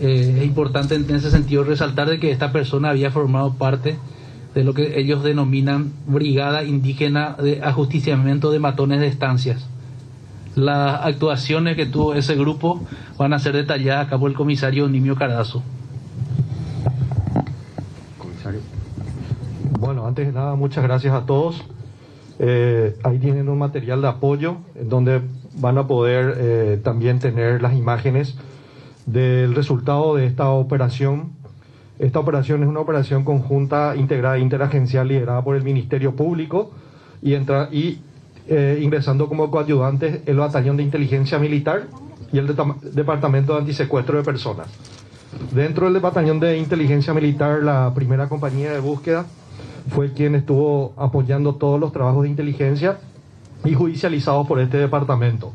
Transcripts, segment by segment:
Eh, es importante en ese sentido resaltar de que esta persona había formado parte de lo que ellos denominan Brigada Indígena de Ajusticiamiento de Matones de Estancias. Las actuaciones que tuvo ese grupo van a ser detalladas acá por el comisario Nimio Carazo. Comisario. Bueno, antes de nada, muchas gracias a todos. Eh, ahí tienen un material de apoyo en donde van a poder eh, también tener las imágenes del resultado de esta operación. Esta operación es una operación conjunta, integrada, interagencial, liderada por el Ministerio Público y, entra, y eh, ingresando como coayudantes el Batallón de Inteligencia Militar y el Departamento de Antisecuestro de Personas. Dentro del Batallón de Inteligencia Militar, la primera compañía de búsqueda fue quien estuvo apoyando todos los trabajos de inteligencia y judicializados por este departamento.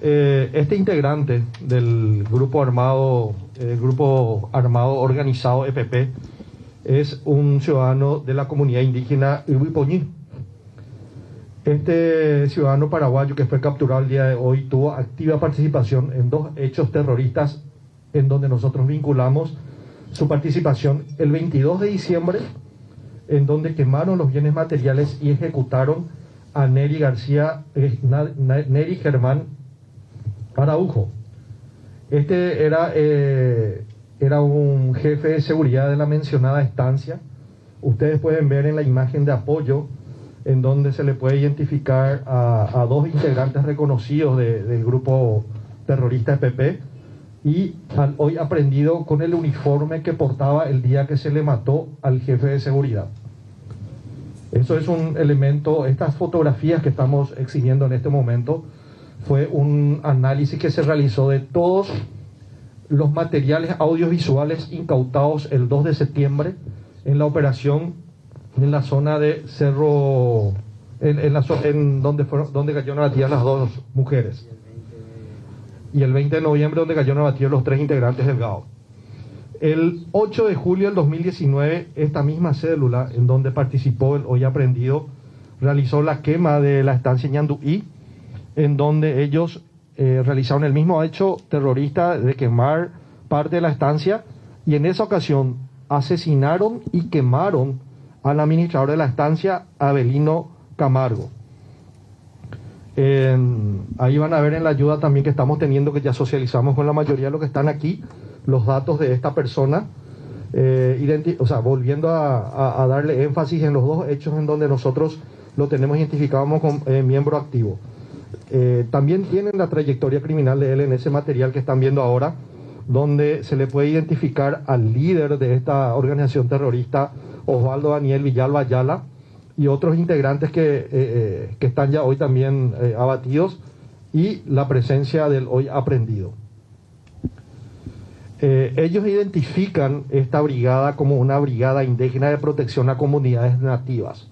Eh, este integrante del grupo armado, el grupo armado organizado EPP, es un ciudadano de la comunidad indígena Huipoñí. Este ciudadano paraguayo que fue capturado el día de hoy tuvo activa participación en dos hechos terroristas en donde nosotros vinculamos su participación el 22 de diciembre en donde quemaron los bienes materiales y ejecutaron a Neri García, eh, Neri Germán Araujo. Este era, eh, era un jefe de seguridad de la mencionada estancia. Ustedes pueden ver en la imagen de apoyo en donde se le puede identificar a, dos integrantes reconocidos del grupo terrorista PP y hoy aprendido con el uniforme que portaba el día que se le mató al jefe de seguridad. Eso es un elemento, estas fotografías que estamos exhibiendo en este momento, fue un análisis que se realizó de todos los materiales audiovisuales incautados el 2 de septiembre en la operación en la zona de Cerro, en, la, en donde, fueron, donde cayeron abatidas las dos mujeres. Y el 20 de noviembre donde cayeron abatidos los tres integrantes del GAO. El 8 de julio del 2019, esta misma célula en donde participó el hoy aprendido realizó la quema de la estancia Ñanduí, en donde ellos eh, realizaron el mismo hecho terrorista de quemar parte de la estancia y en esa ocasión asesinaron y quemaron al administrador de la estancia, Abelino Camargo. ahí van a ver en la ayuda también que estamos teniendo, que ya socializamos con la mayoría de los que están aquí, los datos de esta persona, eh, o sea, volviendo a, darle énfasis en los dos hechos en donde nosotros lo tenemos identificado como eh, miembro activo. Eh, también tienen la trayectoria criminal de él en ese material que están viendo ahora, donde se le puede identificar al líder de esta organización terrorista, Osvaldo Daniel Villalba Ayala, y otros integrantes que, que están ya hoy también abatidos, y la presencia del hoy aprendido. Eh, ellos identifican esta brigada como una brigada indígena de protección a comunidades nativas.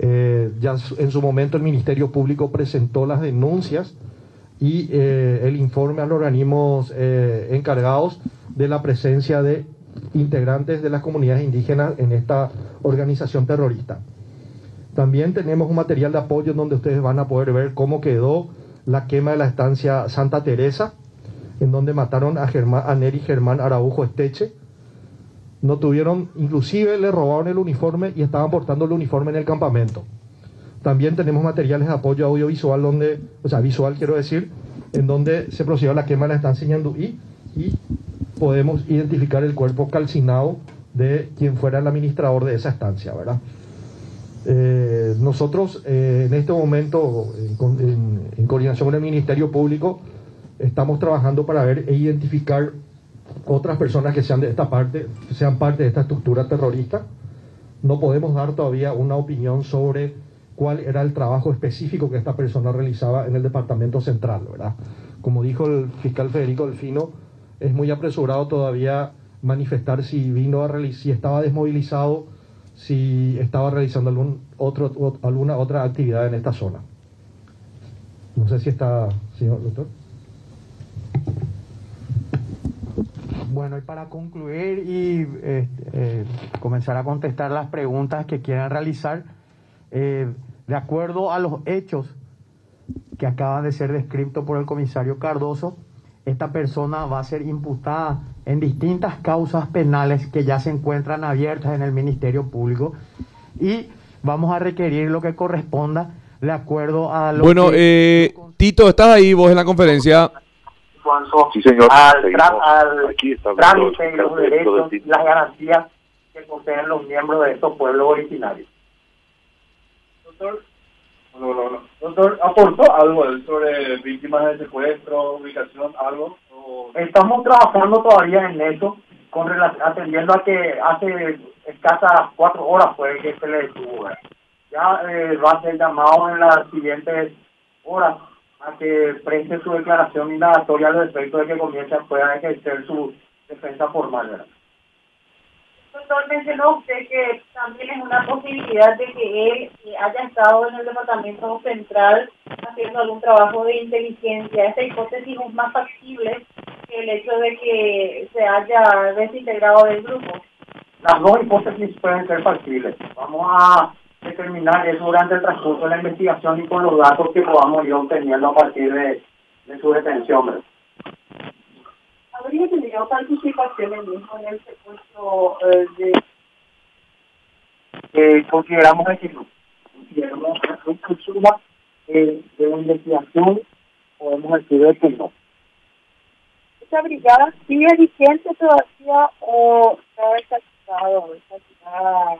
Eh, ya en su momento el Ministerio Público presentó las denuncias y eh, el informe a los organismos encargados de la presencia de integrantes de las comunidades indígenas en esta organización terrorista. También tenemos un material de apoyo donde ustedes van a poder ver cómo quedó la quema de la estancia Santa Teresa, en donde mataron a, Germán, a Neri Germán Araujo Esteche. No tuvieron, inclusive le robaron el uniforme y estaban portando el uniforme en el campamento. También tenemos materiales de apoyo audiovisual, donde, o sea, visual quiero decir, en donde se procedió a la quema, la están enseñando y, podemos identificar el cuerpo calcinado de quien fuera el administrador de esa estancia, ¿verdad? Eh, nosotros eh, en este momento, en coordinación con el Ministerio Público, estamos trabajando para ver e identificar otras personas que sean de esta parte, sean parte de esta estructura terrorista. No podemos dar todavía una opinión sobre cuál era el trabajo específico que esta persona realizaba en el departamento central, ¿verdad? Como dijo el fiscal Federico Delfino, es muy apresurado todavía manifestar si vino a si estaba desmovilizado, si estaba realizando algún otro, alguna otra actividad en esta zona. No sé si está, señor doctor. Bueno, y para concluir y este, eh, comenzar a contestar las preguntas que quieran realizar, eh, de acuerdo a los hechos que acaban de ser descritos por el comisario Cardoso, esta persona va a ser imputada en distintas causas penales que ya se encuentran abiertas en el Ministerio Público y vamos a requerir lo que corresponda de acuerdo a lo Bueno, que... eh, Tito, ¿estás ahí vos en la conferencia? Sí, señor. al, al trámite y los derechos y las garantías que poseen los miembros de estos pueblos originarios. Doctor, no, no, no. Doctor, ¿aportó algo sobre víctimas de secuestro, ubicación, algo? O- Estamos trabajando todavía en eso, con rela- atendiendo a que hace escasas cuatro horas fue que se le detuvo. Ya eh, va a ser llamado en las siguientes horas a que preste su declaración indagatoria al respecto de que comience a pueda ejercer su defensa formal. ¿verdad? Doctor, mencionó usted que también es una posibilidad de que él eh, haya estado en el departamento central haciendo algún trabajo de inteligencia. Esta hipótesis es más factible que el hecho de que se haya desintegrado del grupo. Las dos hipótesis pueden ser factibles. Vamos a determinar eso durante el transcurso de la investigación y con los datos que podamos ir obteniendo a partir de, de su detención. ¿Habría tenido participación el mismo en el secuestro eh, de Eh, consideramos que no. Consideramos que eh, de investigación, podemos decir de que no. esa brigada? ¿Sigue vigente todavía o está desactivada?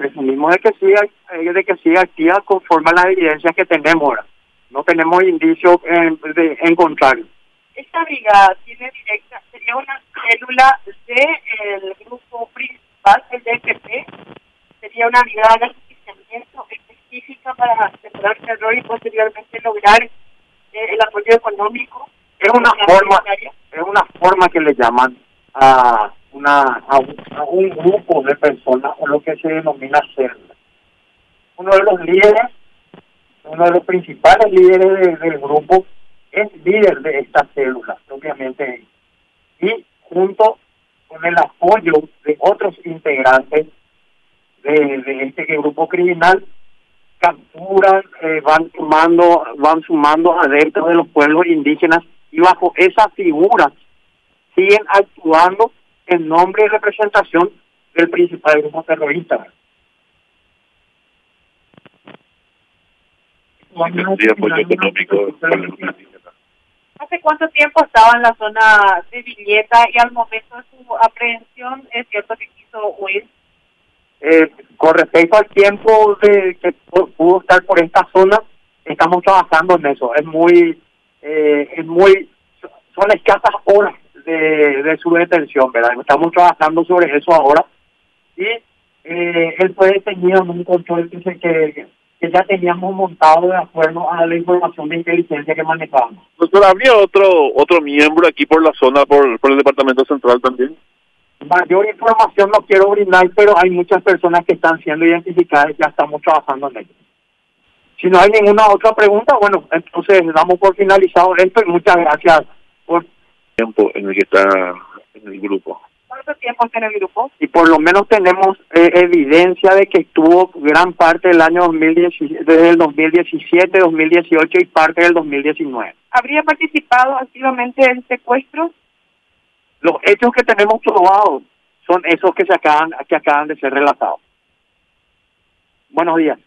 Presumimos de que siga, eh, de que siga activa conforme a las evidencias que tenemos ahora. No tenemos indicios en, de, en contrario. esta brigada tiene directa, sería una célula del grupo principal, el DFP, sería una brigada de asistimiento específica para cerrar terror y posteriormente lograr eh, el apoyo económico. Es una forma, es una forma que le llaman a una a un, grupo de personas o lo que se denomina célula. Uno de los líderes, uno de los principales líderes de- del grupo es líder de esta célula, propiamente. Y junto con el apoyo de otros integrantes de, este grupo criminal, capturan, eh, van sumando, van sumando adeptos de los pueblos indígenas y bajo esa figura siguen actuando en nombre y representación del principal grupo terrorista. Económico indígenas. ¿Hace cuánto tiempo estaba en la zona de Villeta y al momento de su aprehensión es cierto que quiso huir? Eh, con respecto al tiempo de que pu- pudo estar por esta zona, estamos trabajando en eso. Es muy, eh, es muy, son escasas horas de, de su detención, ¿verdad? Estamos trabajando sobre eso ahora y eh, él fue detenido en un control que, se- que, que ya teníamos montado de acuerdo a la información de inteligencia que manejábamos. Doctor, ¿habría otro otro miembro aquí por la zona, por, por el departamento central también? Mayor información no quiero brindar, pero hay muchas personas que están siendo identificadas y ya estamos trabajando en ello. Si no hay ninguna otra pregunta, bueno, entonces damos por finalizado esto y muchas gracias por Tiempo en el que está en el grupo. ¿Cuánto tiempo está en el grupo? y por lo menos tenemos eh, evidencia de que estuvo gran parte del año 2017, desde el 2017, 2018 y parte del 2019. ¿Habría participado activamente en secuestros? Los hechos que tenemos probados son esos que se acaban que acaban de ser relatados. Buenos días.